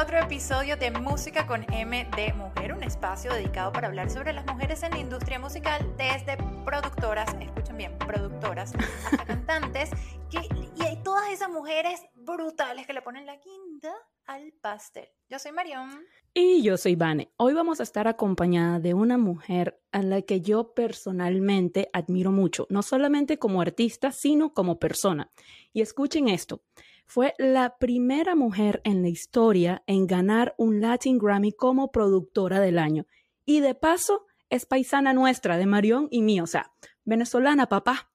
otro episodio de Música con M de Mujer, un espacio dedicado para hablar sobre las mujeres en la industria musical, desde productoras, escuchen bien, productoras, hasta cantantes, y hay todas esas mujeres brutales que le ponen la quinta al pastel. Yo soy Marión. Y yo soy Vane. Hoy vamos a estar acompañada de una mujer a la que yo personalmente admiro mucho, no solamente como artista, sino como persona. Y escuchen esto. Fue la primera mujer en la historia en ganar un Latin Grammy como productora del año. Y de paso, es paisana nuestra, de Marión y mío, o sea, venezolana, papá.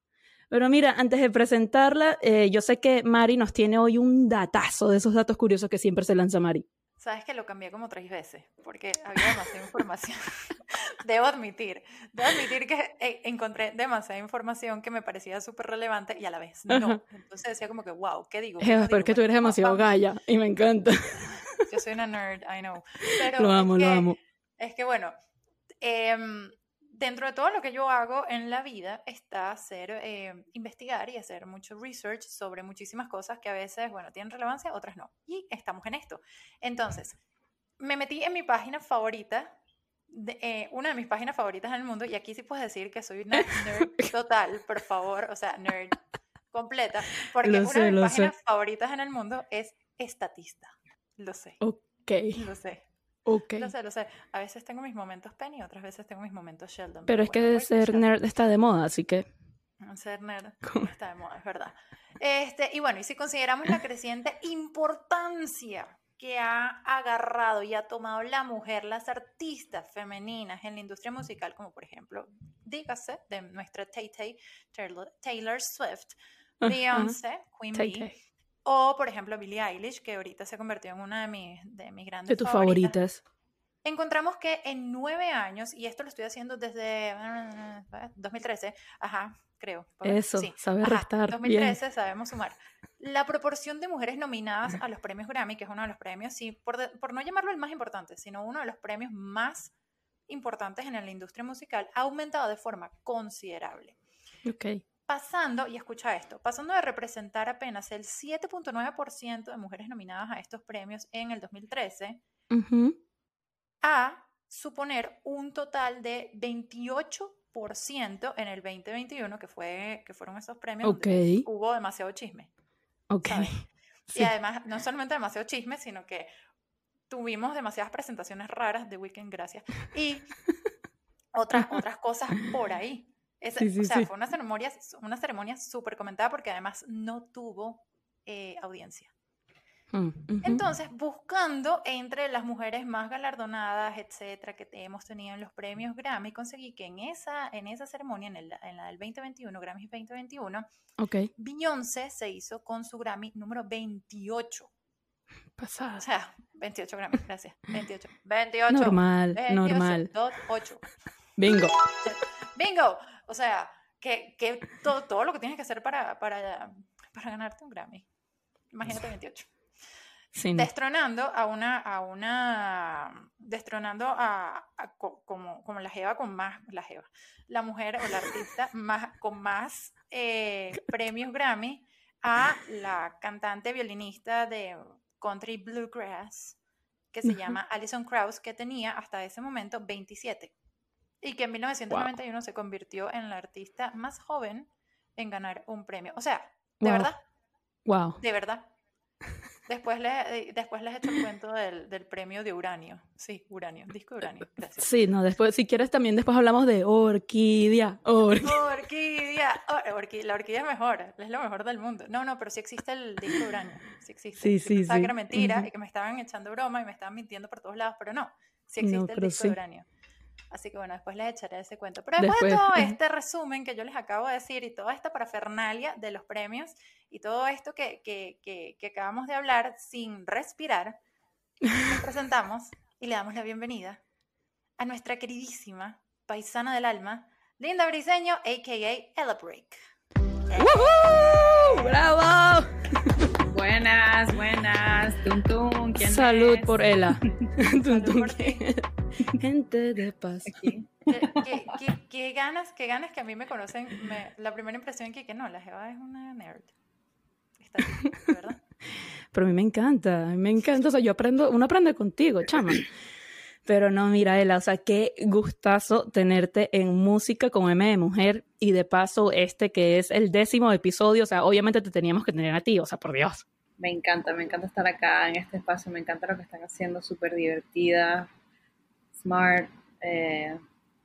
Pero mira, antes de presentarla, eh, yo sé que Mari nos tiene hoy un datazo de esos datos curiosos que siempre se lanza Mari. Sabes que lo cambié como tres veces porque había demasiada información. debo admitir, debo admitir que eh, encontré demasiada información que me parecía súper relevante y a la vez no. Entonces decía como que, wow, ¿qué digo? ¿Qué pero es que tú eres demasiado gaya y me encanta. Yo soy una nerd, I know. lo amo, lo amo. Es que bueno, eh, dentro de todo lo que yo hago en la vida está hacer, eh, investigar y hacer mucho research sobre muchísimas cosas que a veces, bueno, tienen relevancia, otras no. Y estamos en esto. Entonces, me metí en mi página favorita, eh, una de mis páginas favoritas en el mundo, y aquí sí puedes decir que soy una nerd total, por favor, o sea, nerd completa, porque una de mis páginas favoritas en el mundo es Estatista. Lo sé. Ok. Lo sé. Okay. Lo sé, lo sé. A veces tengo mis momentos Penny, otras veces tengo mis momentos Sheldon. Pero, es que ser nerd está de moda, así que... Ser nerd está de moda, es verdad. Este, y bueno, y si consideramos la creciente importancia que ha agarrado y ha tomado la mujer, las artistas femeninas en la industria musical, como por ejemplo, dígase, de nuestra Tay Tay, Taylor Swift, Beyoncé, Queen Bee, o, por ejemplo, Billie Eilish, que ahorita se convirtió en una de mis, de mis grandes De tus favoritas. Encontramos que en nueve años, y esto lo estoy haciendo desde 2013, ajá, creo. Eso, sí, saber restar. 2013, sabemos sumar. La proporción de mujeres nominadas a los premios Grammy, que es uno de los premios, sí, por, por no llamarlo el más importante, sino uno de los premios más importantes en la industria musical, ha aumentado de forma considerable. Ok pasando, y escucha esto, pasando de representar apenas el 7.9% de mujeres nominadas a estos premios en el 2013 a suponer un total de 28% en el 2021, que, fue, que fueron esos premios hubo demasiado chisme. Ok. Y además, no solamente demasiado chisme, sino que tuvimos demasiadas presentaciones raras de Weekend, gracias. Y otras, otras cosas por ahí o sea, fue una ceremonia, una ceremonia súper comentada porque además no tuvo eh, audiencia. Mm, Entonces, buscando entre las mujeres más galardonadas, etcétera, que hemos tenido en los premios Grammy, conseguí que en esa, en esa ceremonia, en, el, en la del 2021, Grammy 2021, okay. Beyoncé se hizo con su Grammy número 28. Pasada. O sea, 28 Grammy, gracias. 28. 28. Normal, normal. 8. Bingo. Bingo. O sea, que, que todo, todo, lo que tienes que hacer para, para, para ganarte un Grammy. Imagínate 28. Destronando a una, a una, destronando a, como, como la Jeva con más, la Jeva, la mujer o la artista más, con más eh, premios Grammy a la cantante violinista de country bluegrass que se llama Alison Krauss, que tenía hasta ese momento 27 y que en 1991 se convirtió en la artista más joven en ganar un premio. O sea, de verdad. Wow. De verdad. Después, le, después les he hecho el cuento del, del, premio de uranio. Sí, uranio, disco de uranio. Gracias. Sí, no, después, si quieres también después hablamos de orquídea. orquídea. la orquídea es mejor, es lo mejor del mundo. No, no, pero sí existe el disco de uranio. Sí existe. Sí, sí, sí. que era mentira y que me estaban echando broma y me estaban mintiendo por todos lados, pero no, sí existe el disco de uranio. Así que bueno, después les echaré ese cuento. Pero después, de todo este resumen que yo les acabo de decir y toda esta parafernalia de los premios y todo esto que, que, que, acabamos de hablar sin respirar, nos presentamos y le damos la bienvenida a nuestra queridísima paisana del alma, Linda Briseño, a.k.a. Ella Break. ¡Bravo! Buenas, buenas. Tum, tum. ¿Quién Salud es? por ella. Tum, tum. Gente de paz. ¿Qué, qué, qué, ganas, qué ganas que a mí me conocen. Me, la primera impresión que, que no, la Jeva es una nerd. Está bien, ¿verdad? Pero a mí me encanta, a mí me encanta, o sea, yo aprendo, uno aprende contigo, chama. Pero no, mira, Ela, o sea, qué gustazo tenerte en música con M de Mujer y de paso este que es el décimo episodio, o sea, obviamente te teníamos que tener a ti, o sea, por Dios. Me encanta, me encanta estar acá en este espacio, me encanta lo que están haciendo, súper divertida, smart, eh,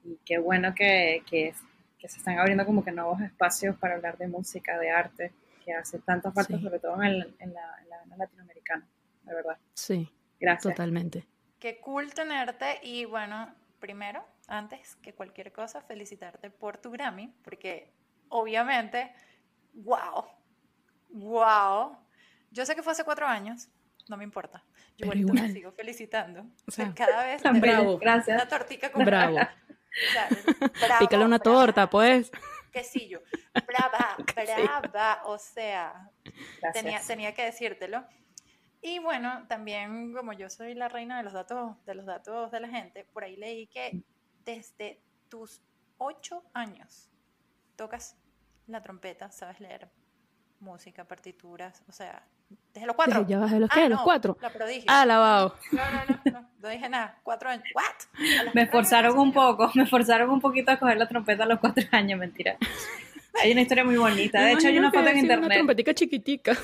y qué bueno que, que, se están abriendo como que nuevos espacios para hablar de música, de arte, que hace tanta falta, sobre todo en, la, en la latinoamericana, de verdad. Sí, gracias. Totalmente. Qué cool tenerte y bueno, primero, antes que cualquier cosa, felicitarte por tu Grammy, porque obviamente, wow, wow. Yo sé que fue hace cuatro años, no me importa. Yo igual te sigo felicitando. O sea, cada vez bravo, gracias. Una tortica con bravo. Pícale una torta, pues. Quesillo. Brava, brava. O sea, tenía, tenía que decírtelo. Y bueno, también como yo soy la reina de los datos de los datos de la gente, por ahí leí que desde tus ocho años tocas la trompeta, sabes leer música, partituras, o sea, desde los cuatro. ¿Ya vas de los qué? Ah, ¿Los cuatro? La prodigio. Ah, lavado. No, no, no, no, no dije nada. Cuatro años. ¿What? Me forzaron un poco, me forzaron un poquito a coger la trompeta a los cuatro años, mentira. Hay una historia muy bonita. De hecho, hay una foto en internet. Una trompetica chiquitica.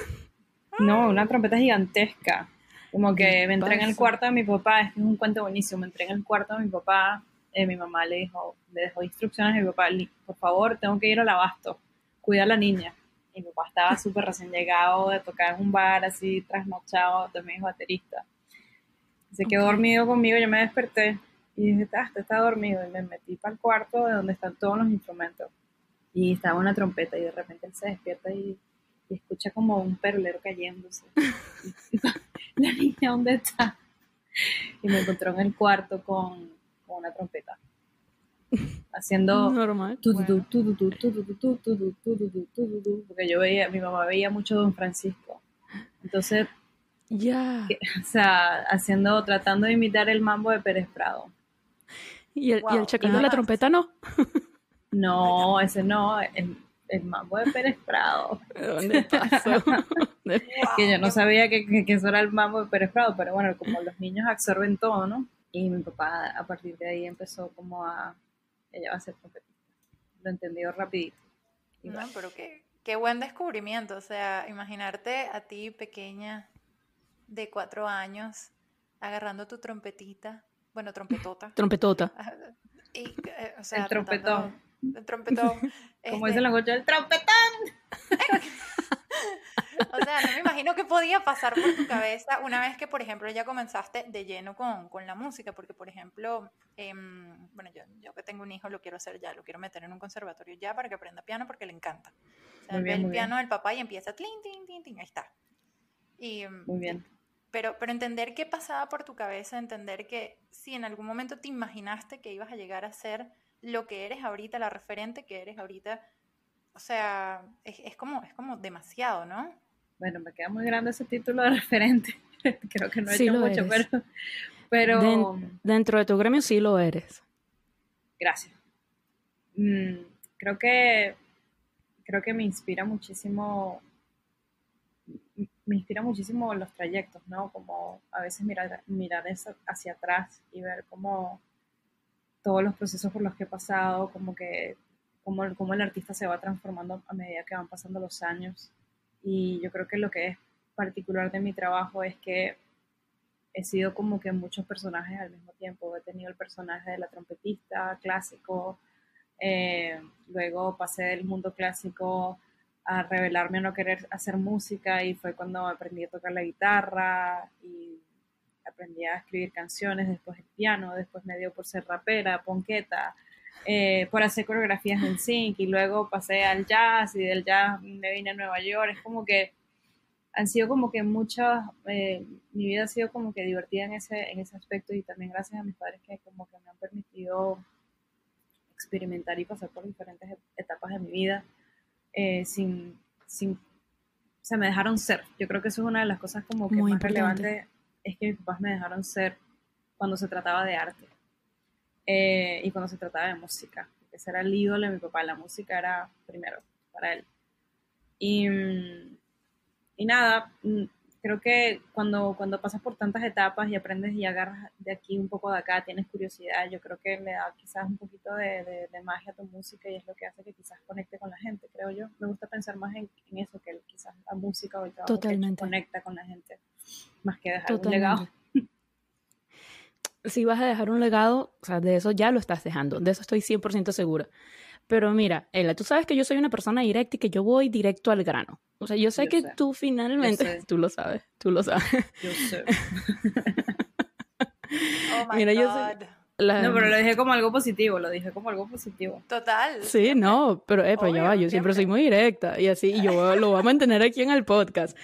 No, una trompeta gigantesca. Como que me entré en el cuarto de mi papá, es un cuento buenísimo, me entré en el cuarto de mi papá, eh, mi mamá le dijo, le dejó instrucciones a mi papá, por favor, tengo que ir al abasto, cuida a la niña. Y mi papá estaba súper recién llegado de tocar en un bar así trasnochado, también es baterista. Se quedó dormido conmigo, yo me desperté y dije, ah, está dormido. Y me metí para el cuarto de donde están todos los instrumentos. Y estaba una trompeta y de repente él se despierta y y escucha como un perlero cayéndose. la niña, ¿dónde está? Y me encontró en el cuarto con, con una trompeta. Haciendo normal. Porque yo veía, mi mamá veía mucho Don Francisco. Entonces, ya. O sea, haciendo, tratando de imitar el mambo de Pérez Prado. ¿Y el, ¿y el chacando la trompeta no? No, ese no. El, el mambo de Pérez Prado. ¿Dónde pasó? que yo no sabía que, que, eso era el mambo de Pérez Prado, pero bueno, como los niños absorben todo, ¿no? Y mi papá a partir de ahí empezó como a, ella va a ser trompetista. Lo entendió rapidito. no, pero qué, qué buen descubrimiento, o sea, imaginarte a ti pequeña de cuatro años agarrando tu trompetita, bueno, trompetota. Trompetota. Y, eh, o sea, el trompetón el trompetón. Como dice la gocha, el trompetón. o sea, no me imagino qué podía pasar por tu cabeza una vez que, por ejemplo, ya comenzaste de lleno con, con la música, porque, por ejemplo, em, bueno, yo, yo, que tengo un hijo lo quiero hacer ya, lo quiero meter en un conservatorio ya para que aprenda piano porque le encanta. O sea, ve el piano del papá y empieza, tlin, tin, tin, tin, ahí está. Y, muy bien. Pero, pero entender qué pasaba por tu cabeza, entender que si en algún momento te imaginaste que ibas a llegar a ser lo que eres ahorita, la referente que eres ahorita, o sea, es, como, es como demasiado, ¿no? Bueno, me queda muy grande ese título de referente. Creo que no he hecho mucho, pero... pero... dentro de tu gremio sí lo eres. Gracias. Mm, creo que creo que me inspira muchísimo me inspira muchísimo los trayectos, ¿no? Como a veces mirar, mirar hacia atrás y ver cómo, todos los procesos por los que he pasado, como que como, como el artista se va transformando a medida que van pasando los años. Y yo creo que lo que es particular de mi trabajo es que he sido como que muchos personajes al mismo tiempo. He tenido el personaje de la trompetista clásico, eh, luego pasé del mundo clásico a revelarme a no querer hacer música y fue cuando aprendí a tocar la guitarra y aprendí a escribir canciones, después el piano, después me dio por ser rapera, ponqueta, eh, por hacer coreografías en sync y luego pasé al jazz y del jazz me vine a Nueva York. Es como que han sido como que muchas, eh, mi vida ha sido como que divertida en ese, en ese aspecto y también gracias a mis padres que como que me han permitido experimentar y pasar por diferentes etapas de mi vida eh, sin, sin, se me dejaron ser. Yo creo que eso es una de las cosas como que más relevantes es que mis papás me dejaron ser cuando se trataba de arte eh, y cuando se trataba de música. Ese era el ídolo de mi papá, la música era primero para él. Y, y nada, mm, creo que cuando, cuando pasas por tantas etapas y aprendes y agarras de aquí un poco de acá, tienes curiosidad, yo creo que le da quizás un poquito de, de, magia a tu música y es lo que hace que quizás conecte con la gente, creo yo. Me gusta pensar más en, en eso, que quizás la música o el trabajo Totalmente. conecta con la gente, más que dejar un legado. Si vas a dejar un legado, o sea, de eso ya lo estás dejando, de eso estoy 100% segura. Pero mira, Ella, tú sabes que yo soy una persona directa y que yo voy directo al grano. O sea, yo sé que tú finalmente, tú lo sabes, tú lo sabes. Yo sé. oh my Mira, God. yo sé, no, pero lo dije como algo positivo, lo dije como algo positivo. Total. Sí, no, pero ya va, yo siempre. soy muy directa y así, y yo lo voy a mantener aquí en el podcast.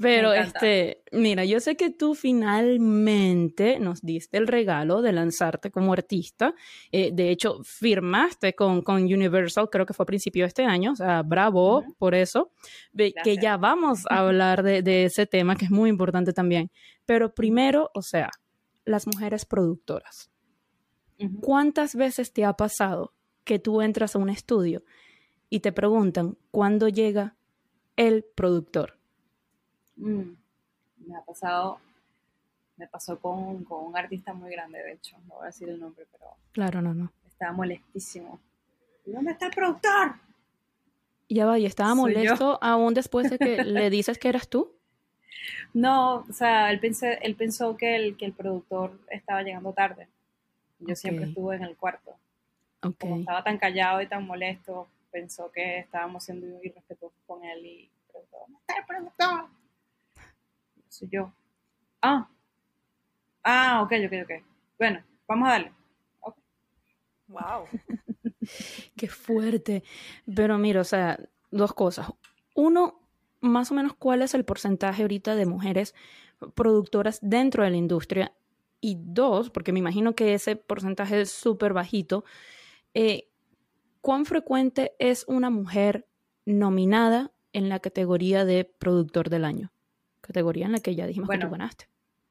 Pero este, mira, yo sé que tú finalmente nos diste el regalo de lanzarte como artista. Eh, de hecho, firmaste con, con Universal, creo que fue a principio de este año, o sea, bravo por eso. Que ya vamos a hablar de, de ese tema que es muy importante también. Pero primero, o sea, las mujeres productoras. ¿Cuántas veces te ha pasado que tú entras a un estudio y te preguntan cuándo llega el productor? Mm, me ha pasado, me pasó con, un artista muy grande, de hecho, no voy a decir el nombre, pero... Claro, no, no. Estaba molestísimo. ¿Dónde está el productor? Ya va, y estaba molesto aún después de que le dices que eras tú. No, o sea, él, pensé, él pensó que el, que el productor estaba llegando tarde. Yo siempre estuve en el cuarto. Como estaba tan callado y tan molesto, pensó que estábamos siendo irrespetuosos con él y preguntó, ¿dónde está el productor? Soy yo. Ah. Ah, ok, ok, ok. Bueno, vamos a darle. Wow. Qué fuerte. Pero mira, o sea, dos cosas. Uno, más o menos cuál es el porcentaje ahorita de mujeres productoras dentro de la industria y dos, porque me imagino que ese porcentaje es súper bajito, eh, ¿cuán frecuente es una mujer nominada en la categoría de productor del año? Categoría en la que ya dijimos que tú ganaste.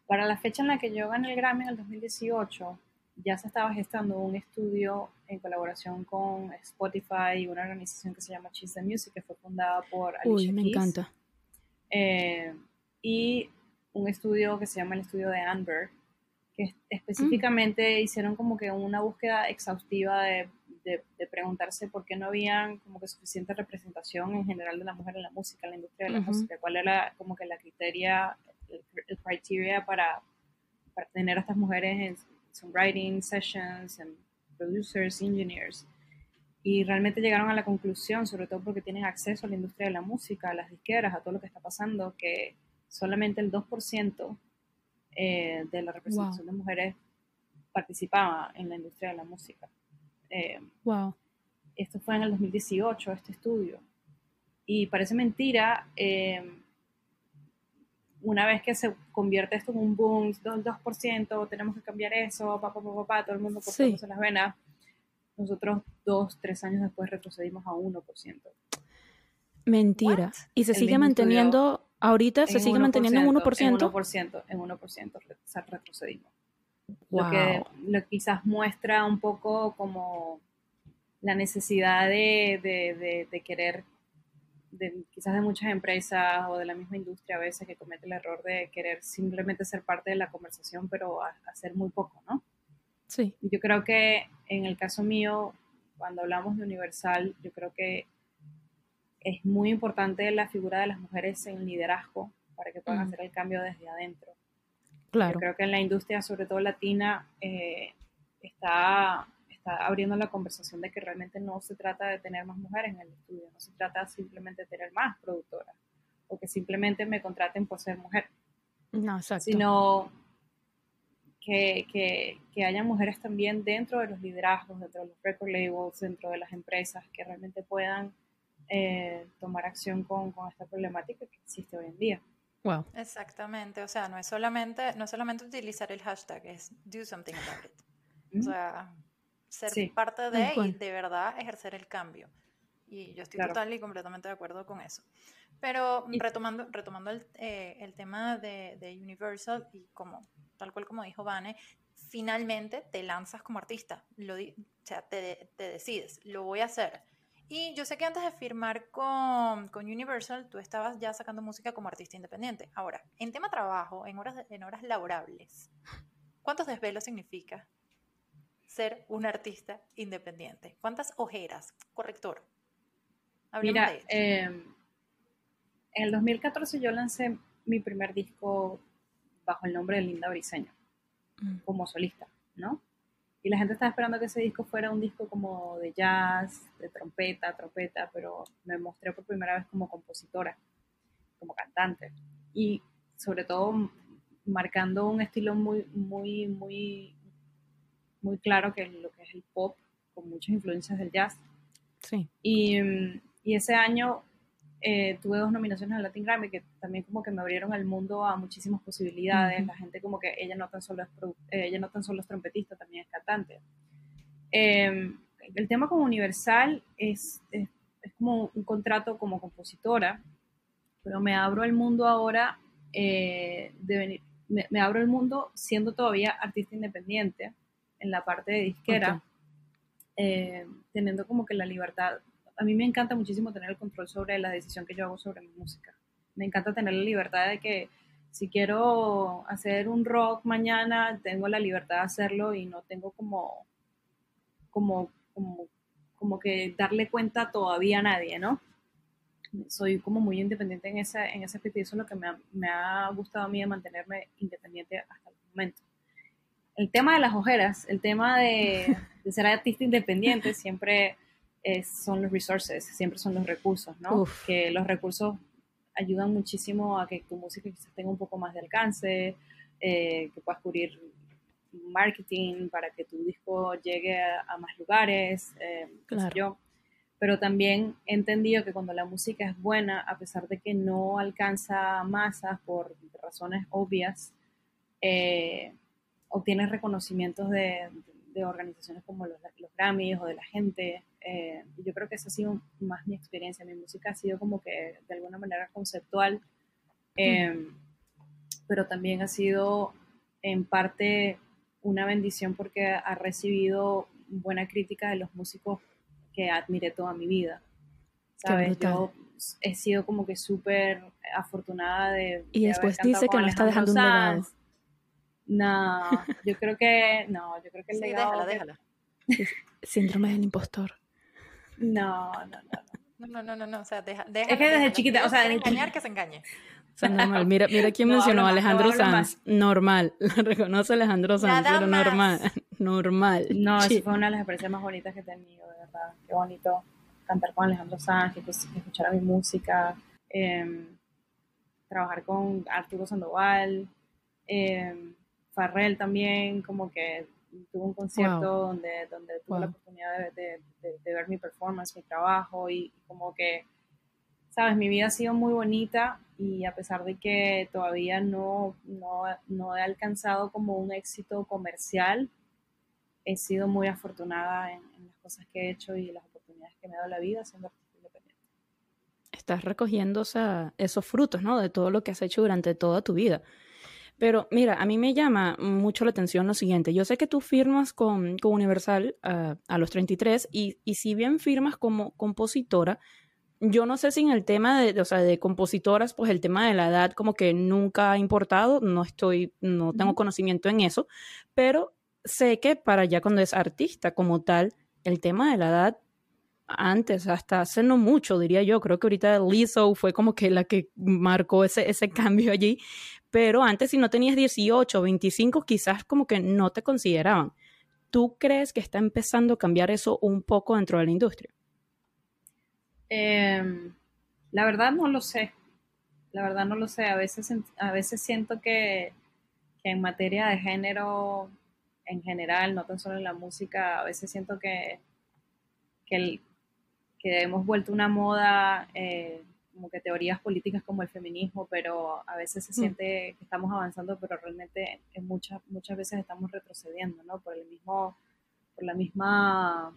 Para la fecha en la que yo gané el Grammy en el 2018, ya se estaba gestando un estudio en colaboración con Spotify y una organización que se llama Cheese the Music, que fue fundada por Alicia Uy, me encanta. Eh, y un estudio que se llama el estudio de Amber, que específicamente hicieron como que una búsqueda exhaustiva de, de, preguntarse por qué no había como que suficiente representación en general de la mujer en la música, en la industria de la música, cuál era como que la criteria, el, criteria para, para, tener a estas mujeres en songwriting sessions, en producers, engineers. Y realmente llegaron a la conclusión, sobre todo porque tienen acceso a la industria de la música, a las disqueras, a todo lo que está pasando, que solamente el 2% eh, de la representación de mujeres participaba en la industria de la música. Eh, wow. Esto fue en el 2018, este estudio. Y parece mentira, eh, una vez que se convierte esto en un boom, 2%, 2% tenemos que cambiar eso, papá, papá, papá, todo el mundo cortándose las venas, nosotros dos, tres años después retrocedimos a 1%. Mentira. Y se sigue manteniendo Ahorita se sigue manteniendo en 1%. En 1%, en 1% retrocedimos. Lo que lo quizás muestra un poco como la necesidad de, de, de, querer, quizás de muchas empresas o de la misma industria a veces que comete el error de querer simplemente ser parte de la conversación, pero hacer muy poco, ¿no? Sí. Yo creo que en el caso mío, cuando hablamos de Universal, yo creo que es muy importante la figura de las mujeres en liderazgo para que puedan hacer el cambio desde adentro. Claro. creo que en la industria, sobre todo latina, eh, está, está abriendo la conversación de que realmente no se trata de tener más mujeres en el estudio, no se trata simplemente de tener más productoras o que simplemente me contraten por ser mujer. No, exacto. Sino que, que, que haya mujeres también dentro de los liderazgos, dentro de los record labels, dentro de las empresas, que realmente puedan eh, tomar acción con, con, esta problemática que existe hoy en día. Wow. Exactamente, o sea, no es solamente, no solamente utilizar el hashtag, es do something about it. O sea, ser parte de y de verdad ejercer el cambio. Y yo estoy total y completamente de acuerdo con eso. Pero retomando, retomando el, eh, el tema de, de, Universal y como, tal cual como dijo Vane, finalmente te lanzas como artista, lo, o sea, te, te decides, lo voy a hacer Y yo sé que antes de firmar con, con, Universal, tú estabas ya sacando música como artista independiente. Ahora, en tema trabajo, en horas, en horas laborables, ¿cuántos desvelos significa ser un artista independiente? ¿Cuántas ojeras? Corrector. Mira, em, en el 2014 yo lancé mi primer disco bajo el nombre de Linda Briseño, mm. como solista, ¿no? Y la gente estaba esperando que ese disco fuera un disco como de jazz, de trompeta, trompeta, pero me mostré por primera vez como compositora, como cantante. Y sobre todo marcando un estilo muy, muy, muy, muy claro que es lo que es el pop, con muchas influencias del jazz. Sí. Y, y ese año eh, tuve dos nominaciones al Latin Grammy que también como que me abrieron el mundo a muchísimas posibilidades. La gente como que ella no tan solo es, eh, ella no tan solo es trompetista, también es cantante. Em, el tema como Universal es, es, como un contrato como compositora, pero me abro el mundo ahora eh, de venir, me, abro el mundo siendo todavía artista independiente en la parte de disquera, teniendo como que la libertad a mí me encanta muchísimo tener el control sobre la decisión que yo hago sobre mi música. Me encanta tener la libertad de que si quiero hacer un rock mañana, tengo la libertad de hacerlo y no tengo como, como, como, que darle cuenta todavía a nadie, ¿no? Soy como muy independiente en ese, en ese aspecto y eso es lo que me ha, me ha gustado a mí de mantenerme independiente hasta el momento. El tema de las ojeras, el tema de, de ser artista independiente, siempre son los resources, siempre son los recursos, ¿no? Que los recursos ayudan muchísimo a que tu música quizás tenga un poco más de alcance, eh, que puedas cubrir marketing para que tu disco llegue a, más lugares, eh, claro. yo. Pero también he entendido que cuando la música es buena, a pesar de que no alcanza masas por razones obvias, eh, obtienes reconocimientos de, de organizaciones como los, los, Grammys o de la gente. Eh, yo creo que esa ha sido más mi experiencia. Mi música ha sido como que de alguna manera conceptual, em, pero también ha sido en parte una bendición porque ha recibido buena crítica de los músicos que admiré toda mi vida. ¿Sabes? Yo he sido como que súper afortunada de... Y después dice que no está dejando un legado. No, yo creo que, no, yo creo que el legado... Déjala, Síndrome del impostor. No, no, no. No, no, no, no, no, o sea, deja, Es que desde chiquita, o sea, desde engañar que se engañe. O sea, normal. Mira, mira quién mencionó Alejandro Sanz. Normal. Lo reconoce Alejandro Sanz, pero normal. Normal. No, sí. fue una de las experiencias más bonitas que he tenido, de verdad. Qué bonito cantar con Alejandro Sanz, que, pues, escuchar mi música, eh, trabajar con Arturo Sandoval, eh, Farrell también, como que tuvo un concierto donde, donde tuve la oportunidad de, ver mi performance, mi trabajo y como que, sabes, mi vida ha sido muy bonita y a pesar de que todavía no, no, he alcanzado como un éxito comercial, he sido muy afortunada en, las cosas que he hecho y las oportunidades que me ha dado la vida siendo artista independiente. Estás recogiendo esos frutos, ¿no? De todo lo que has hecho durante toda tu vida. Pero mira, a mí me llama mucho la atención lo siguiente. Yo sé que tú firmas con, Universal ah, a los 33 y, y si bien firmas como compositora, yo no sé si en el tema de, o sea, de compositoras, pues el tema de la edad como que nunca ha importado, no estoy, no tengo conocimiento en eso, pero sé que para ya cuando es artista como tal, el tema de la edad antes, hasta hace no mucho, diría yo, creo que ahorita Lizzo fue como que la que marcó ese, ese cambio allí, pero antes si no tenías 18 o 25, quizás como que no te consideraban. ¿Tú crees que está empezando a cambiar eso un poco dentro de la industria? Em, la verdad no lo sé. La verdad no lo sé. A veces, a veces siento que, en materia de género en general, no tan solo en la música, a veces siento que, que, que hemos vuelto una moda eh, como que teorías políticas como el feminismo, pero a veces se mm. siente que estamos avanzando, pero realmente en muchas, muchas veces estamos retrocediendo, ¿no? Por el mismo, por la misma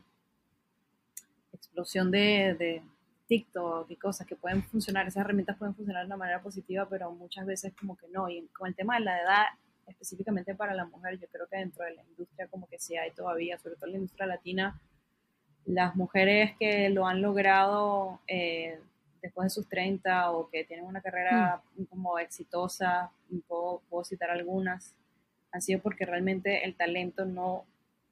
explosión de, de TikTok y cosas que pueden funcionar, esas herramientas pueden funcionar de una manera positiva, pero muchas veces como que no. Y con el tema de la edad, específicamente para la mujer, yo creo que dentro de la industria como que sí hay todavía, sobre todo en la industria latina, las mujeres que lo han logrado eh, después de sus 30 o que tienen una carrera mm. como exitosa, puedo, puedo, citar algunas, han sido porque realmente el talento no,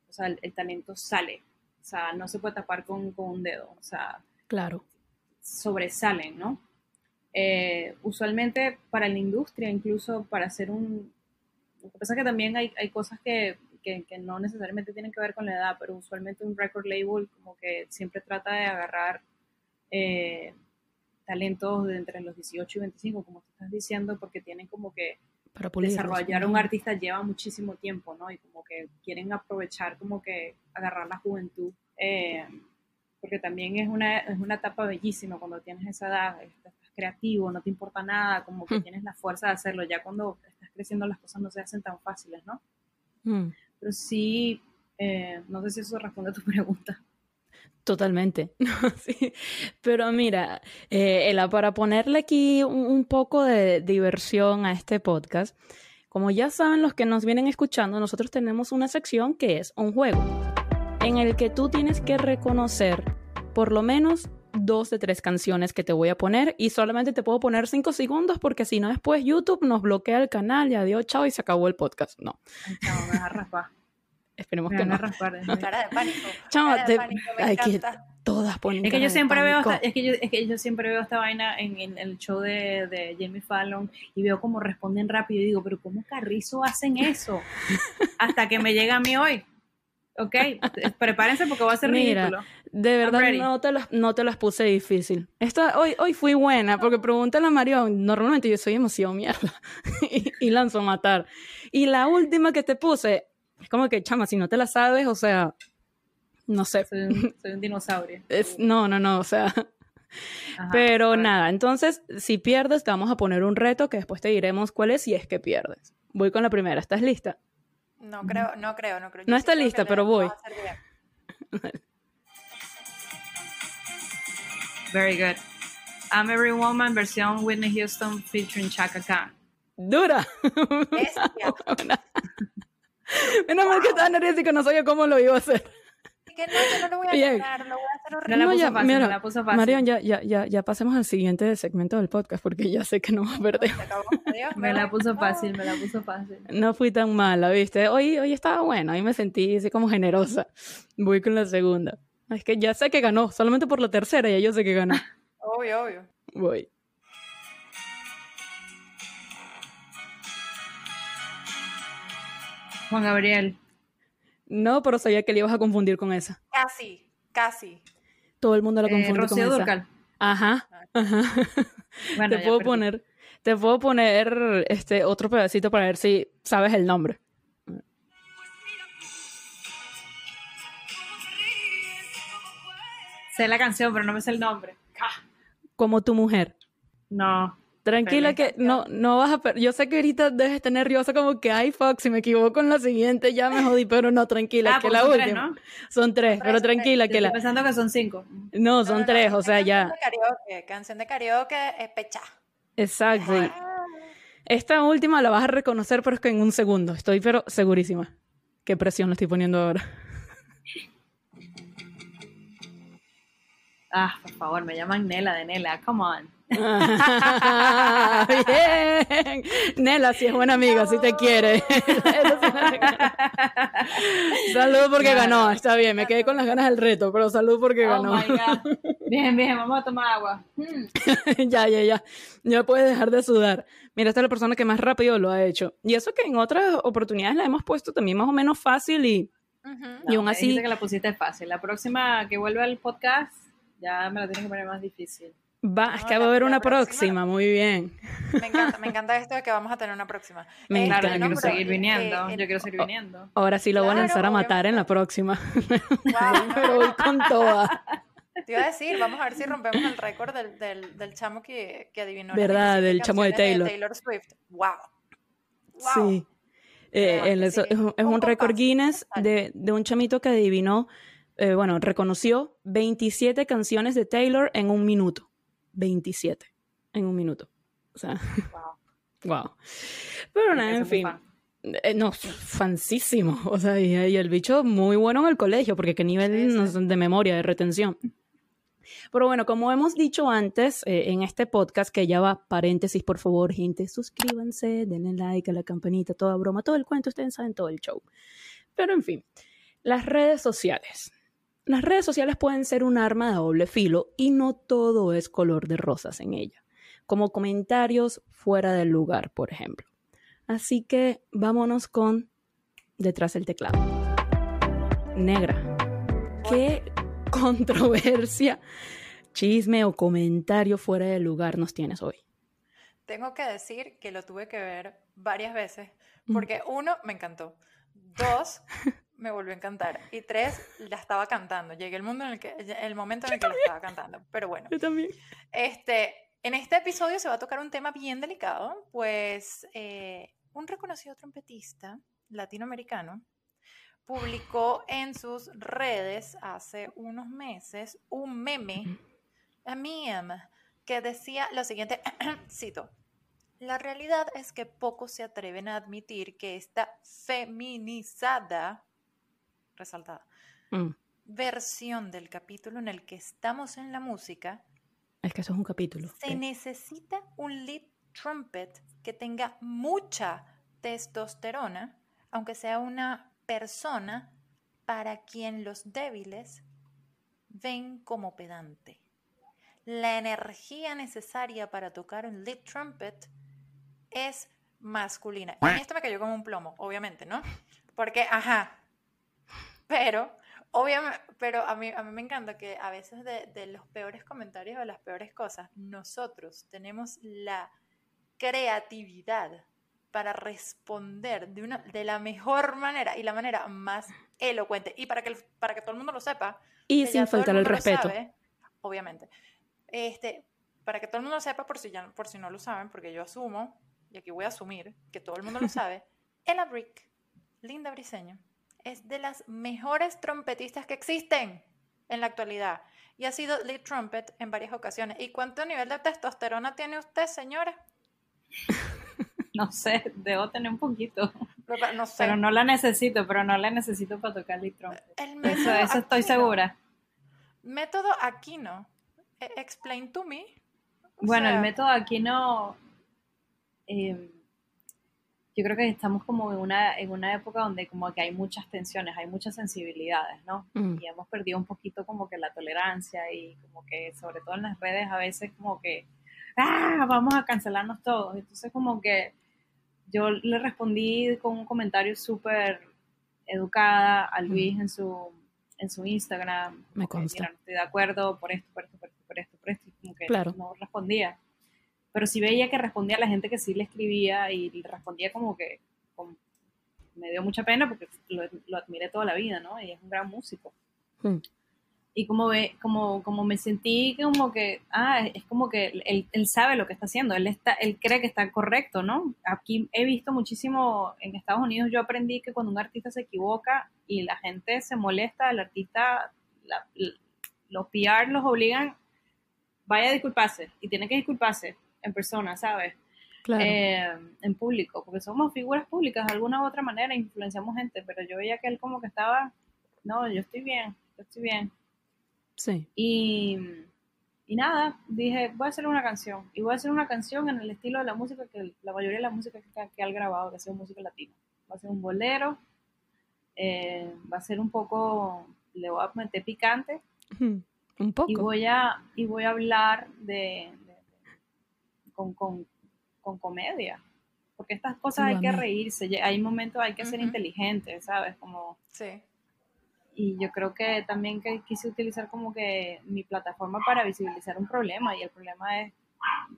o sea, el, talento sale, o sea, no se puede tapar con, con, un dedo, o sea, claro. sobresalen, ¿no? Eh, usualmente para la industria, incluso para hacer un... Lo que pasa es que también hay, hay cosas que, que, que, no necesariamente tienen que ver con la edad, pero usualmente un record label como que siempre trata de agarrar eh, talentos de entre los 18 y 25, como tú estás diciendo, porque tienen como que Para desarrollar un artista lleva muchísimo tiempo, ¿no? Y como que quieren aprovechar como que agarrar la juventud, eh, porque también es una, es una etapa bellísima cuando tienes esa edad, estás creativo, no te importa nada, como que hmm. tienes la fuerza de hacerlo, ya cuando estás creciendo las cosas no se hacen tan fáciles, ¿no? Hmm. Sí, eh, no sé si eso responde a tu pregunta. Totalmente. Pero mira, eh, para ponerle aquí un, poco de diversión a este podcast, como ya saben los que nos vienen escuchando, nosotros tenemos una sección que es un juego, en el que tú tienes que reconocer por lo menos dos de tres canciones que te voy a poner y solamente te puedo poner cinco segundos porque si no después YouTube nos bloquea el canal y adiós, chao y se acabó el podcast. No. chao, me Esperemos que no. Cara de pánico. Chama, de pánico, me que todas ponen es que yo siempre veo esta, es que yo, es que yo siempre veo esta vaina en, en el show de, de, Jamie Fallon y veo cómo responden rápido y digo, pero ¿cómo Carrizo hacen eso? Hasta que me llega a mí hoy. Ok, prepárense porque va a ser Mira, ridículo. De verdad no te, las, no te las puse difícil. Esta, hoy, hoy fui buena porque pregúntale a Mario, normalmente yo soy emoción mierda y, y lanzo a matar. Y la última que te puse, es como que, chama, si no te la sabes, o sea, no sé. Soy un, dinosaurio. Es, no, no, no, o sea. pero nada, entonces, si pierdes, te vamos a poner un reto que después te diremos cuál es si es que pierdes. Voy con la primera, ¿estás lista? No creo, no creo, no creo. no está lista, pero voy. Very good. I'm Every Woman, versión Whitney Houston featuring Chaka Khan. Dura. Menos mal que estaba nerviosa y que no sabía cómo lo iba a hacer. Que no, yo no lo voy a lograr, lo voy a hacer horrible. No, la puso fácil, mira, la puso fácil. Marion, ya, ya, ya, ya pasemos al siguiente segmento del podcast porque ya sé que no va a perder. me la puso fácil, me la puso fácil. No fui tan mala, ¿viste? Hoy, hoy estaba bueno, hoy me sentí así como generosa. Voy con la segunda. Es que ya sé que ganó, solamente por la tercera ya yo sé que ganó. Obvio, obvio. Voy. Juan Gabriel. No, pero sabía que le ibas a confundir con esa. Casi, casi. Todo el mundo la confunde eh, con esa. Ajá, ajá. te puedo poner, te puedo poner este otro pedacito para ver si sabes el nombre. Sé la canción, pero no me sé el nombre. Como tu mujer. No. Tranquila que no, no vas a... Yo sé que ahorita debes estar nerviosa como que, ay, fuck, si me equivoco en la siguiente ya me jodí, pero no, tranquila, ah, que pues la última. Son tres, pero tranquila que la... Estoy pensando que son cinco. No, son tres, o sea, ya. De karaoke, canción de karaoke es pecha. Exacto. Ah. Esta última la vas a reconocer, pero es que en un segundo. Estoy, pero segurísima. Qué presión le estoy poniendo ahora. Ah, por favor, me llaman Nela de Nela, come on. Bien. Nela, si es buena amiga, si te quiere. salud porque ganó, está bien, me quedé con las ganas del reto, pero salud porque oh ganó. bien, bien, vamos a tomar agua. Hmm. ya, ya, ya. Ya puedes dejar de sudar. Mira, esta es la persona que más rápido lo ha hecho. Y eso que en otras oportunidades la hemos puesto también más o menos fácil y, y aún así. que la pusiste fácil. La próxima que vuelva al podcast ya me la tienes que poner más difícil. Va, es que va a haber una próxima. muy bien. Me encanta, me encanta esto de que vamos a tener una próxima. Me encanta. Yo quiero seguir viniendo, yo quiero seguir viniendo. Ahora sí lo voy a lanzar a matar en la próxima. Pero voy con toda. Te iba a decir, vamos a ver si rompemos el récord del, del, del chamo que, que adivinó. ¿Verdad? Del chamo de Taylor. Taylor Swift. Wow. Sí. Eh, es, un récord Guinness de, de, un chamito que adivinó, eh, bueno, reconoció 27 canciones de Taylor en un minuto. 27 en un minuto. O sea, wow. wow. Pero nada, en fin. Eh, no, fansísimo. O sea, y, el bicho muy bueno en el colegio, porque qué nivel de memoria, de retención. Pero bueno, como hemos dicho antes eh, en este podcast, que ya va paréntesis, por favor, gente, suscríbanse, denle like a la campanita, toda broma, todo el cuento, ustedes saben todo el show. Pero en fin, las redes sociales. Las redes sociales pueden ser un arma de doble filo y no todo es color de rosas en ella, como comentarios fuera del lugar, por ejemplo. Así que vámonos con detrás del teclado. Negra. ¿Qué controversia, chisme o comentario fuera del lugar nos tienes hoy? Tengo que decir que lo tuve que ver varias veces, mm. porque uno, me encantó. Dos, me volvió a encantar. Y tres, la estaba cantando. Llegué el, mundo en el, que, el momento en el que la estaba cantando. Pero bueno. Yo también. Este, en este episodio se va a tocar un tema bien delicado, pues eh, un reconocido trompetista latinoamericano publicó en sus redes hace unos meses un meme, a meme, que decía lo siguiente, cito, la realidad es que pocos se atreven a admitir que esta feminizada, resaltada, mm. versión del capítulo en el que estamos en la música, es que eso es un capítulo. Se necesita un lead trumpet que tenga mucha testosterona, aunque sea una persona para quien los débiles ven como pedante. La energía necesaria para tocar un lead trumpet es masculina. Y esto me cayó como un plomo, obviamente, ¿no? Porque, ajá, pero, obviamente, pero a mí, a mí me encanta que a veces de, de los peores comentarios o las peores cosas, nosotros tenemos la creatividad para responder de, una, de la mejor manera y la manera más elocuente. Y para que, para que todo el mundo lo sepa. Y sin faltar el, respeto. obviamente. Este, para que todo el mundo lo sepa, por si, ya, por si no lo saben, porque yo asumo, y aquí voy a asumir que todo el mundo lo sabe, Ella Brick, Linda Briseño, es de las mejores trompetistas que existen en la actualidad. Y ha sido lead trumpet en varias ocasiones. ¿Y cuánto nivel de testosterona tiene usted, señora? No sé, debo tener un poquito. Pero no, sé. pero no la necesito, pero no la necesito para tocar el trumpet. Eso, eso estoy segura. Método Aquino. E, explain to me. bueno, el método Aquino. Eh, yo creo que estamos como en una, en una época donde como que hay muchas tensiones, hay muchas sensibilidades, ¿no? Mm. Y hemos perdido un poquito como que la tolerancia y como que sobre todo en las redes a veces como que, ah, vamos a cancelarnos todos. Entonces como que yo le respondí con un comentario súper educada a Luis en su en su Instagram. Me consta. no estoy de acuerdo por esto, por esto, por esto, por esto, por esto. Y como que no respondía. Pero sí veía que respondía a la gente que sí le escribía y respondía como que me dio mucha pena porque lo, lo, admiré toda la vida, ¿no? Y es un gran músico. Hmm y como, ve, como, como me sentí como que, ah, es como que él, él, sabe lo que está haciendo, él, está, él cree que está correcto, ¿no? Aquí he visto muchísimo, en Estados Unidos yo aprendí que cuando un artista se equivoca y la gente se molesta, el artista, los PR los obligan, vaya a disculparse, y tiene que disculparse en persona, ¿sabes? Claro. Eh, en público, porque somos figuras públicas de alguna u otra manera, influenciamos gente, pero yo veía que él como que estaba, no, yo estoy bien, yo estoy bien Sí. Y, y nada, dije, voy a hacer una canción. Y voy a hacer una canción en el estilo de la música que la mayoría de la música que, que ha grabado, que ha sido música latina. Va a ser un bolero, eh, va a ser un poco, le voy a meter picante. Un poco. Y voy a, y voy a hablar de, con, con, con, comedia. Porque estas cosas hay que reírse, hay momentos hay que ser inteligente, ¿sabes? Como, sí y yo creo que también que quise utilizar como que mi plataforma para visibilizar un problema y el problema es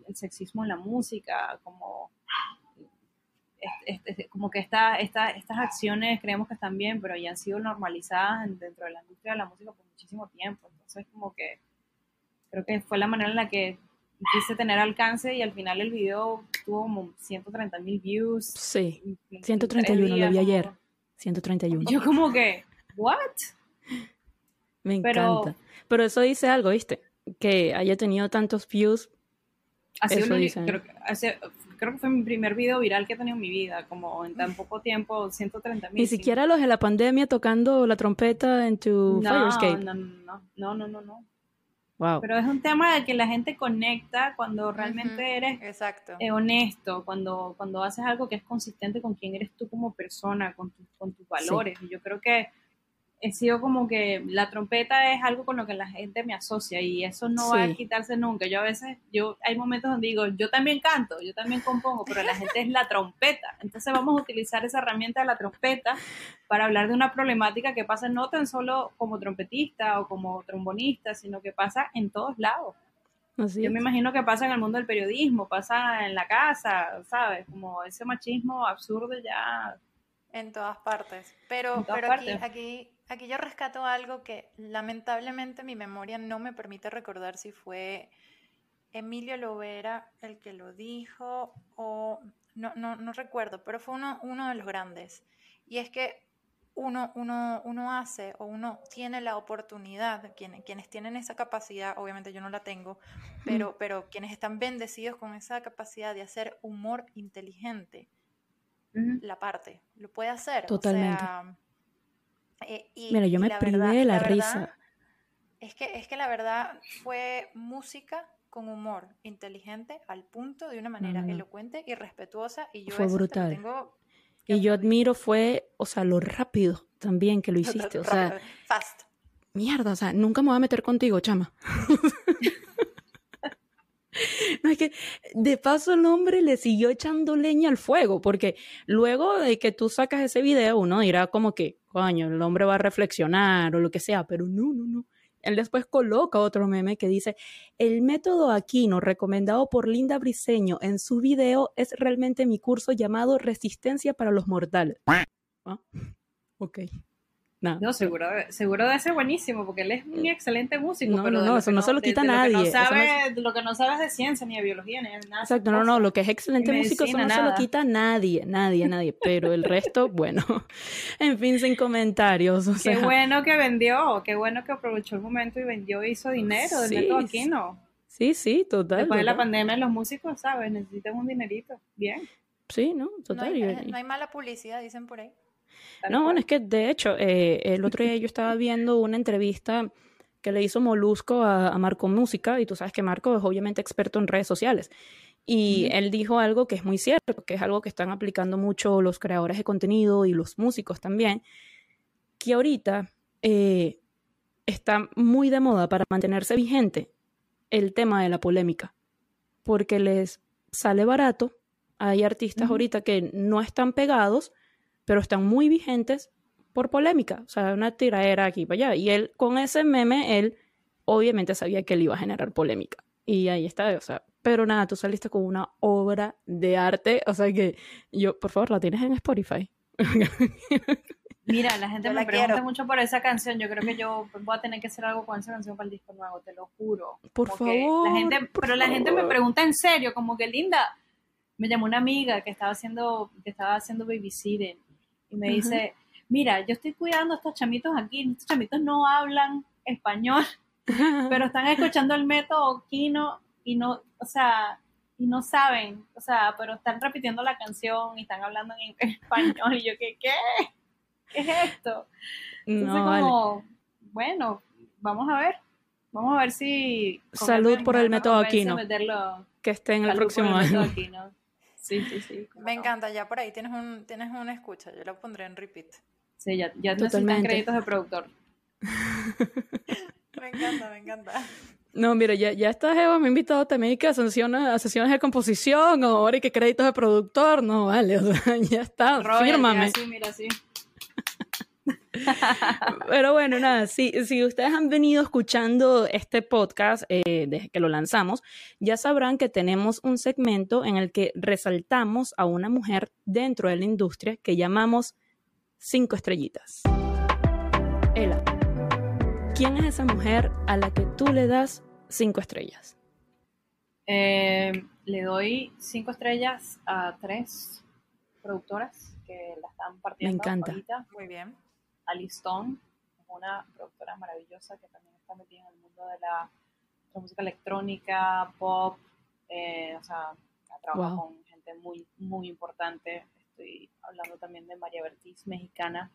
el sexismo en la música, como, como que esta, esta, estas acciones creemos que están bien, pero ya han sido normalizadas dentro de la industria de la música por muchísimo tiempo. Entonces como que creo que fue la manera en la que quise tener alcance y al final el video tuvo como 130 mil views. Sí, 131, lo vi ayer. 131. Yo como que ¿what? Me encanta. Pero, eso dice algo, ¿viste? Que haya tenido tantos views. eso dice. Creo, creo que fue mi primer video viral que he tenido en mi vida, como en tan poco tiempo, 130 mil. Ni siquiera los de la pandemia tocando la trompeta en tu no, No, no, no, no, no. Wow. Pero es un tema de que la gente conecta cuando realmente eres Exacto. Eh, honesto, cuando, cuando haces algo que es consistente con quién eres tú como persona, con, con tus valores. Y yo creo que he sido como que la trompeta es algo con lo que la gente me asocia y eso no va a quitarse nunca. Yo a veces, yo hay momentos donde digo, yo también canto, yo también compongo, pero la gente es la trompeta. Entonces vamos a utilizar esa herramienta de la trompeta para hablar de una problemática que pasa no tan solo como trompetista o como trombonista, sino que pasa en todos lados. yo me imagino que pasa en el mundo del periodismo, pasa en la casa, ¿sabes? Como ese machismo absurdo ya en todas partes. Pero, pero Aquí, aquí, aquí yo rescato algo que lamentablemente mi memoria no me permite recordar si fue Emilio Lovera el que lo dijo o no, no, no recuerdo, pero fue uno, uno de los grandes. Y es que uno, uno, uno hace o uno tiene la oportunidad, quienes, quienes tienen esa capacidad, obviamente yo no la tengo, pero, pero quienes están bendecidos con esa capacidad de hacer humor inteligente, la parte, lo puede hacer. Totalmente. Eh, Mira, yo me privé de la, risa. es que, es que la verdad fue música con humor inteligente al punto de una manera elocuente y respetuosa y yo fue brutal. y yo admiro fue, o sea, lo rápido también que lo hiciste, o sea, fast. Mierda, o sea, nunca me voy a meter contigo, chama. No, es que de paso el hombre le siguió echando leña al fuego, porque luego de que tú sacas ese video, uno dirá como que, coño, el hombre va a reflexionar o lo que sea, pero no, no, no. Él después coloca otro meme que dice, el método Aquino recomendado por Linda Briseño en su video es realmente mi curso llamado Resistencia para los Mortales. ¿Ah? Ok. No, seguro, seguro debe ser buenísimo, porque él es un excelente músico. No, pero no, no, eso no, se lo quita nadie. Lo que, no sabe, lo que no sabe es de ciencia, ni de biología, ni de nada. Exacto, no, no, lo que es excelente músico, eso no se lo quita a nadie, nadie, nadie. Pero el resto, bueno, en fin, sin comentarios. qué bueno que vendió, qué bueno que aprovechó el momento y vendió y hizo dinero del método Aquino. Sí, sí, total. Después de la pandemia, los músicos, ¿sabes? Necesitan un dinerito. Bien. Sí, ¿no? Total. no hay mala publicidad, dicen por ahí. No, bueno, es que de hecho, eh, el otro día yo estaba viendo una entrevista que le hizo Molusco a, Marco Música, y tú sabes que Marco es obviamente experto en redes sociales. Y él dijo algo que es muy cierto, que es algo que están aplicando mucho los creadores de contenido y los músicos también, que ahorita eh, está muy de moda para mantenerse vigente el tema de la polémica, porque les sale barato. Hay artistas ahorita que no están pegados, pero están muy vigentes por polémica, o sea, una tiradera aquí para allá. Y él, con ese meme, él obviamente sabía que él iba a generar polémica. Y ahí está, o sea, pero nada, tú saliste con una obra de arte, o sea que yo, por favor, la tienes en Spotify. Mira, la gente me pregunta mucho por esa canción. Yo creo que yo voy a tener que hacer algo con esa canción para el disco nuevo, te lo juro. Por favor. La gente, pero la gente me pregunta en serio, como que linda. Me llamó una amiga que estaba haciendo, que estaba haciendo babysitting y me dice, mira, yo estoy cuidando a estos chamitos aquí, estos chamitos no hablan español, pero están escuchando el método Kino y no, o sea, y no saben, o sea, pero están repitiendo la canción y están hablando en, español y yo que, ¿qué? ¿Qué es esto? Entonces como, bueno, vamos a ver, vamos a ver si... Salud por el método Aquino. Que esté en el próximo año. Sí, sí, sí. Me encanta, ya por ahí tienes un, tienes una escucha, yo lo pondré en repeat. Sí, ya, ya necesitan créditos de productor. me encanta, me encanta. No, mira, ya, ya esta Eva me ha invitado también a sesiones, a sesiones de composición, o ahora y que créditos de productor, no, vale, o sea, ya está, fírmame. Sí, mira, sí. Pero bueno, nada, si, si ustedes han venido escuchando este podcast eh, desde que lo lanzamos, ya sabrán que tenemos un segmento en el que resaltamos a una mujer dentro de la industria que llamamos cinco estrellitas. Ela, ¿quién es esa mujer a la que tú le das cinco estrellas? Eh, le doy cinco estrellas a tres productoras que la están partiendo. Me encanta. Muy bien. Alice Stone, una productora maravillosa que también está metida en el mundo de la, música electrónica, pop, eh, o sea, trabaja con gente muy, muy importante. Estoy hablando también de María Bertiz, mexicana,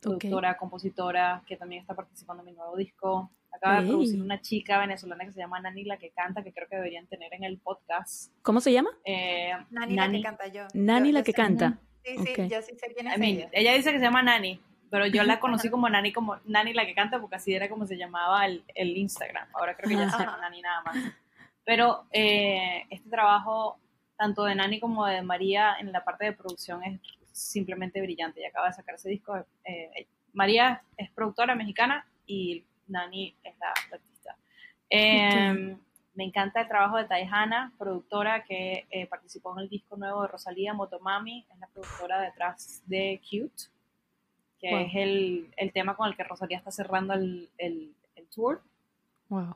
productora, compositora, que también está participando en mi nuevo disco. Acaba de producir una chica venezolana que se llama Nani la que canta, que creo que deberían tener en el podcast. ¿Cómo se llama? Eh, Nani, la que canta yo. Nani la que canta. Sí, sí, yo sí sé quién es ella. ella dice que se llama Nani, pero yo la conocí como Nani, como Nani la que canta, porque así era como se llamaba el, el Instagram. Ahora creo que ya se llama Nani nada más. Pero eh, este trabajo, tanto de Nani como de María, en la parte de producción es simplemente brillante. Y acaba de sacar ese disco. Eh, María es productora mexicana y Nani es la, artista. Em, me encanta el trabajo de Taihana, productora que eh, participó en el disco nuevo de Rosalía, Motomami, es la productora detrás de Cute, que es el, el, tema con el que Rosalía está cerrando el, el, el tour. Wow.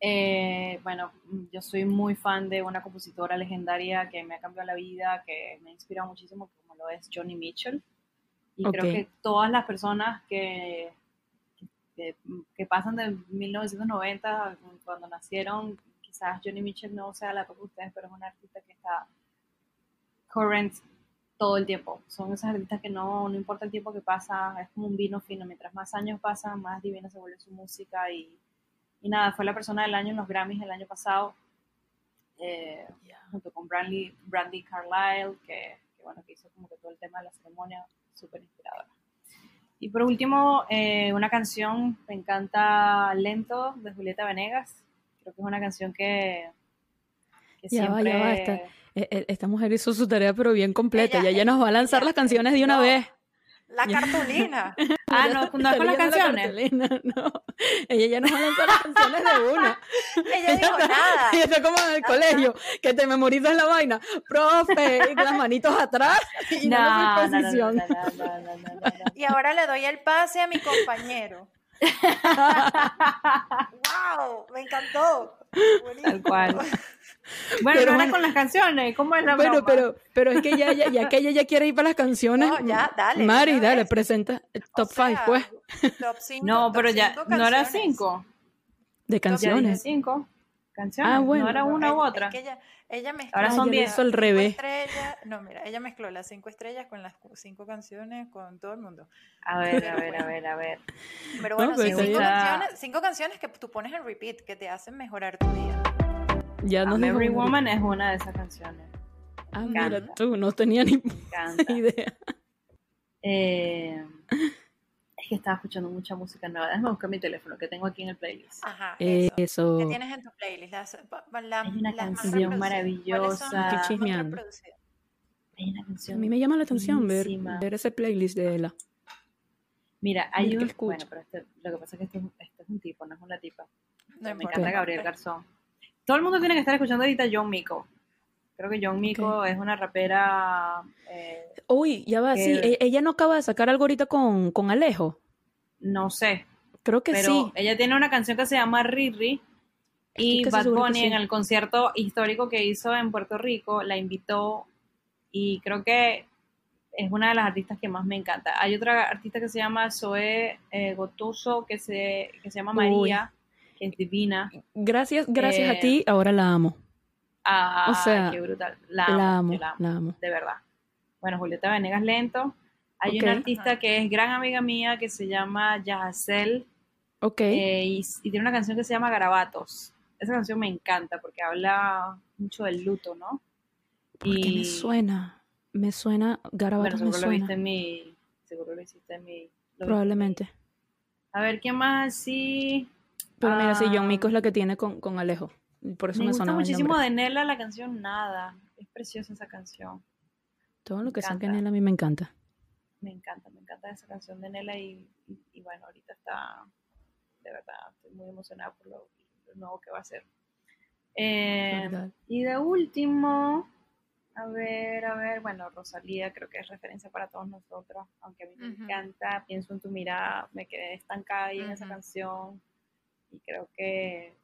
Eh, bueno, yo soy muy fan de una compositora legendaria que me ha cambiado la vida, que me inspira muchísimo, como lo es Johnny Mitchell. Y creo que todas las personas que, que, pasan de 1990, cuando nacieron, quizás Johnny Mitchell no sea la toca ustedes, pero es una artista que está current todo el tiempo. Son esas artistas que no, no importa el tiempo que pasa, es como un vino fino. Mientras más años pasan, más divina se vuelve su música y y nada, fue la persona del año en los Grammys el año pasado, eh, junto con Brandy, Brandy Carlisle, que, bueno, que hizo como que todo el tema de la ceremonia, súper inspiradora. Y por último, eh, una canción, me encanta Lento, de Julieta Venegas. Creo que es una canción que, que siempre... esta, mujer hizo su tarea pero bien completa, ya, ya nos va a lanzar las canciones de una vez. La cartulina. ah, no, no es con las canciones. no. Ella ya no va a lanzar las canciones de una. ella dijo nada. Ella está como en el colegio, que te memorizas la vaina. Profe, y con las manitos atrás y no, no, no, no, Y ahora le doy el pase a mi compañero. ¡Wow! Me encantó. Tal cual. Bueno, pero no con las canciones, ¿cómo es la bueno, pero, pero es que ya, ya, ya, que ella ya quiere ir para las canciones. No, ya, dale. Mari, dale, presenta top 5, pues. Top 5. No, pero ya, no era 5. De canciones. 5 canciones. Ah, bueno. No era una u otra. Es que ella, ella mezcló. Ahora son 10. al revés. no, mira, ella mezcló las 5 estrellas con las 5 canciones con todo el mundo. A ver, a ver, a ver, a ver. Pero bueno, 5 canciones, cinco canciones que tú pones en repeat que te hacen mejorar tu día. Ya no Every Woman es una de esas canciones. Ah, mira, tú no tenía ni idea. Eh, es que estaba escuchando mucha música nueva. Déjame buscar mi teléfono que tengo aquí en el playlist. Ajá, eso. ¿Qué tienes en tu playlist? es una canción maravillosa. Qué chismeando. Hay una canción A mí me llama la atención ver, ver, ese playlist de ella. Mira, hay un... Bueno, pero este, lo que pasa es que este, este, es un tipo, no es una tipa. me encanta Gabriel Garzón. Todo el mundo tiene que estar escuchando ahorita John Miko. Creo que John Miko es una rapera. Eh, Uy, ya va, sí. E-, ella no acaba de sacar algo ahorita con, con Alejo. No sé. Creo que pero sí. Ella tiene una canción que se llama Riri. Y Bad Bunny en el concierto histórico que hizo en Puerto Rico la invitó y creo que es una de las artistas que más me encanta. Hay otra artista que se llama Zoe eh, Gotuso que se, que se llama María es divina. Gracias, gracias a eh, ti, ahora la amo. Ah, o sea, qué brutal. La amo, la amo, De verdad. Bueno, Julieta Venegas Lento. Hay una artista que es gran amiga mía que se llama Yahacel. Ok. Eh, y, tiene una canción que se llama Garabatos. Esa canción me encanta porque habla mucho del luto, ¿no? y... me suena. Me suena. Garabatos bueno, seguro Lo viste en mi, seguro lo hiciste en mi. Probablemente. A ver, ¿qué más? Sí. Pero mira, sí, John ah. Mico es la que tiene con, con Alejo. Por eso me, me gusta muchísimo de Nela la canción Nada. Es preciosa esa canción. Todo lo que saque Nela a mí me encanta. Me encanta, me encanta esa canción de Nela y, y, bueno, ahorita está, de verdad, estoy muy emocionada por lo, nuevo que va a ser. Eh, y de último, a ver, a ver, bueno, Rosalía creo que es referencia para todos nosotros, aunque a mí me encanta, pienso en tu mirada, me quedé estancada ahí en esa canción y creo que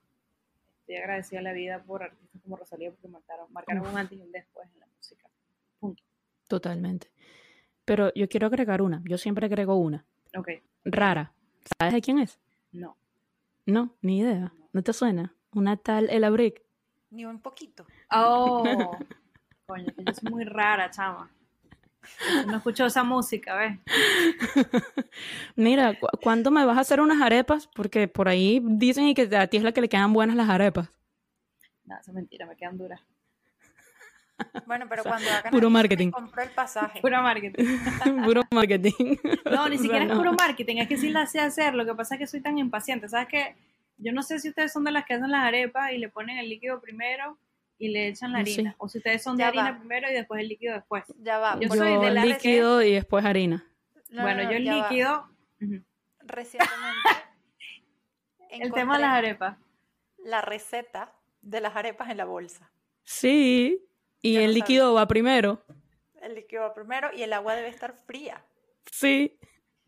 estoy agradecida a la vida por artistas como Rosalía porque marcaron, marcaron un antes y un después en la música. Punto. Totalmente. Pero yo quiero agregar una. Yo siempre agrego una. Ok. Rara. ¿Sabes de quién es? No. No, ni idea. ¿No, te suena? Una tal Ella Brick. Ni un poquito. Oh. Coño, que yo soy muy rara, chama. No escucho esa música, ¿ves? Mira, ¿cuándo me vas a hacer unas arepas? Porque por ahí dicen que a ti es la que le quedan buenas las arepas. No, eso es mentira, me quedan duras. Bueno, pero cuando puro marketing. compró el pasaje. Puro marketing. puro marketing. No, ni siquiera es puro marketing, es que sí la sé hacer. Lo que pasa es que soy tan impaciente. ¿Sabes qué? Yo no sé si ustedes son de las que hacen las arepas y le ponen el líquido primero y le echan la harina. O si ustedes son de harina primero y después el líquido después. Ya va. Yo, soy de la líquido y después harina. bueno, yo el líquido. Recientemente. el tema de las arepas. La receta de las arepas en la bolsa. Sí. Y el líquido va primero. El líquido va primero y el agua debe estar fría. Sí.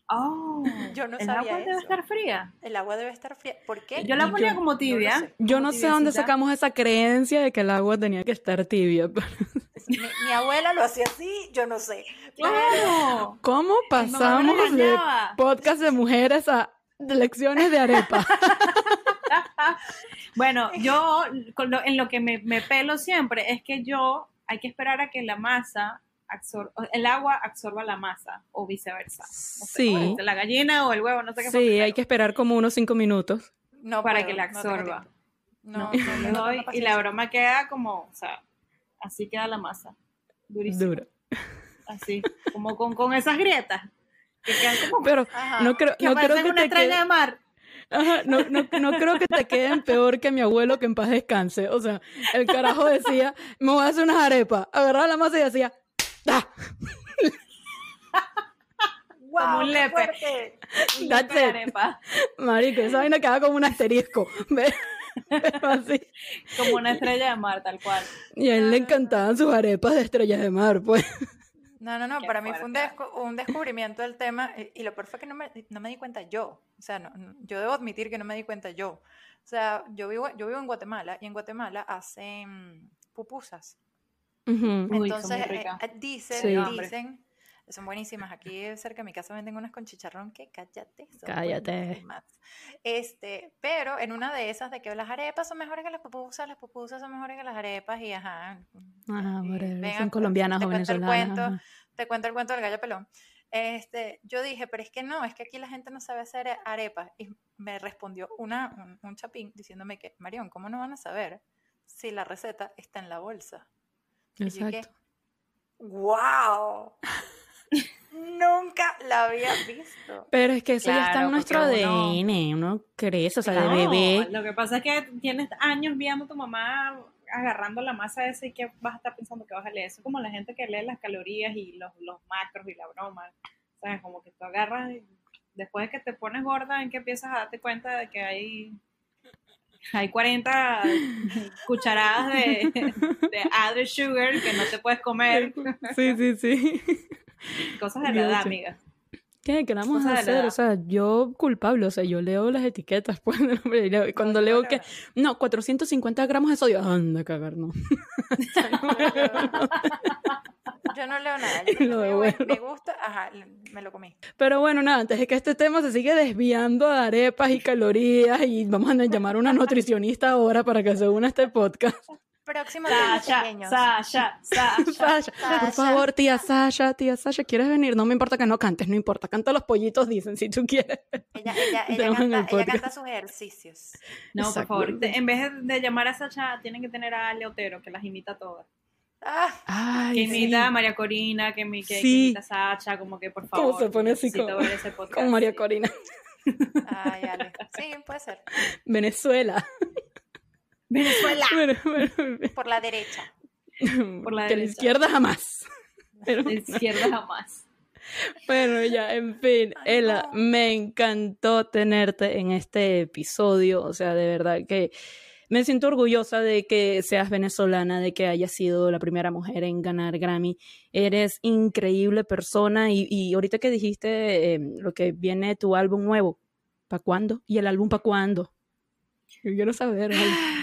Oh, yo no ¿el sabía agua debe estar fría? El agua debe estar fría. ¿Por qué? Yo la ponía como tibia. yo no sé dónde sacamos esa creencia de que el agua tenía que estar tibia. mi, abuela lo hacía así, yo no sé. Claro. ¿Cómo pasamos de podcast de mujeres a lecciones de arepa? bueno, yo en lo que me, me pelo siempre es que yo hay que esperar a que la masa el agua absorba la masa o viceversa. sí. la gallina o el huevo, no sé qué. Sí, hay que esperar como unos cinco minutos. No para que la absorba. No, no, no, doy, y la broma queda como, o sea, así queda la masa. Durísima. Dura. Así, como con, con esas grietas. Que quedan como, Pero no creo que, no creo que una te estrella de mar. Ajá, no, no, no, creo que te queden peor que mi abuelo que en paz descanse. O sea, el carajo decía, me voy a hacer unas arepas. Agarraba la masa y decía, ¡Ah! como un lepe. That's it. Marico, esa vaina queda como un asterisco. Así. Como una estrella de mar, tal cual. Y a él le encantaban sus arepas de estrellas de mar, pues. No, no, no, para mí fue un, descubrimiento del tema y, lo peor fue que no me, no me di cuenta yo. O sea, no, yo debo admitir que no me di cuenta yo. O sea, yo vivo, yo vivo en Guatemala y en Guatemala hacen pupusas. Entonces, eh, eh, dicen, dicen, son buenísimas. Aquí cerca de mi casa venden unas con chicharrón que cállate. cállate. Este, pero en una de esas de que las arepas son mejores que las pupusas, las pupusas son mejores que las arepas y ajá. Ajá, son pues, colombianas o venezolanas. Te cuento el cuento del gallo pelón. Este, yo dije, pero es que no, es que aquí la gente no sabe hacer arepas. Y me respondió una, un chapín diciéndome que, Marión, ¿cómo no van a saber si la receta está en la bolsa? Exacto. ¡Wow! Nunca la había visto. Pero es que eso ya está en nuestro ADN, uno, crece, o sea, de bebé. Lo que pasa es que tienes años viendo a tu mamá agarrando la masa esa y que vas a estar pensando que vas a leer. Eso es como la gente que lee las calorías y los, los macros y la broma. ¿Sabes? Como que tú agarras y después de que te pones gorda, en que empiezas a darte cuenta de que hay hay 40 cucharadas de, de added sugar que no te puedes comer. Sí, sí, sí. Cosas de la edad, amiga. ¿Qué? ¿Qué vamos a hacer? O sea, yo culpable, o sea, yo leo las etiquetas, pues, cuando leo que, no, 450 gramos de sodio, anda a cagar, no. Yo no leo nada. Yo me gusta, ajá, me lo comí. Pero bueno, nada, antes de que este tema se siga desviando a arepas y calorías y vamos a llamar a una nutricionista ahora para que se una a este podcast. Próximo Sasha, Sasha, Sasha, Sasha, Por favor, tía Sasha, tía Sasha, ¿quieres venir? No me importa que no cantes, no importa. Canta los pollitos, dicen, si tú quieres. Ella, ella, ella, canta, ella canta, sus ejercicios. No, por favor, en vez de llamar a Sasha, tienen que tener a Leotero, que las imita todas. Ah, que imita a María Corina, que, mi, que, imita a Sacha, como que por favor. ¿Cómo se pone así con, María Corina? Ay, Ale. Sí, puede ser. Venezuela. Venezuela. Por la derecha. Por la que la izquierda jamás. Pero... La izquierda jamás. Bueno, ya, en fin, Ella, me encantó tenerte en este episodio, o sea, de verdad que me siento orgullosa de que seas venezolana, de que hayas sido la primera mujer en ganar Grammy. Eres increíble persona y, ahorita que dijiste em, lo que viene tu álbum nuevo, ¿para cuándo? ¿Y el álbum para cuándo? Yo quiero saber.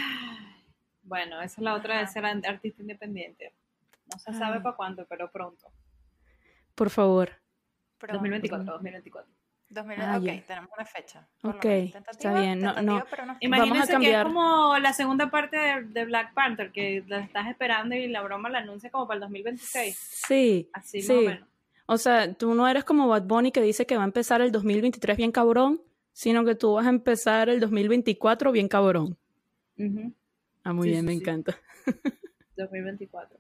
Bueno, esa es la otra de ser artista independiente. No se sabe para cuándo, pero pronto. Por favor. 2024, 2024. 2020, ah, ok, tenemos una fecha. Ok, está bien. No, no. Imagínense que es como la segunda parte de, Black Panther, que la estás esperando y la broma la anuncia como para el 2026. Sí. Así sí. o sea, tú no eres como Bad Bunny que dice que va a empezar el 2023 bien cabrón, sino que tú vas a empezar el 2024 bien cabrón. Ah, muy bien, me encanta. 2024.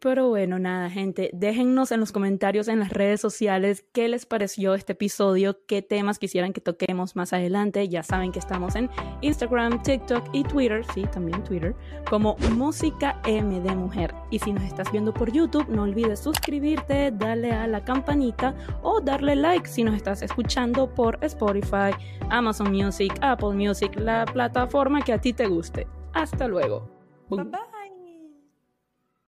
Pero bueno, nada, gente, déjennos en los comentarios en las redes sociales qué les pareció este episodio, qué temas quisieran que toquemos más adelante. Ya saben que estamos en Instagram, TikTok y Twitter, sí, también Twitter, como Música M de Mujer. Y si nos estás viendo por YouTube, no olvides suscribirte, darle a la campanita o darle like si nos estás escuchando por Spotify, Amazon Music, Apple Music, la plataforma que a ti te guste. Hasta luego. Bye bye.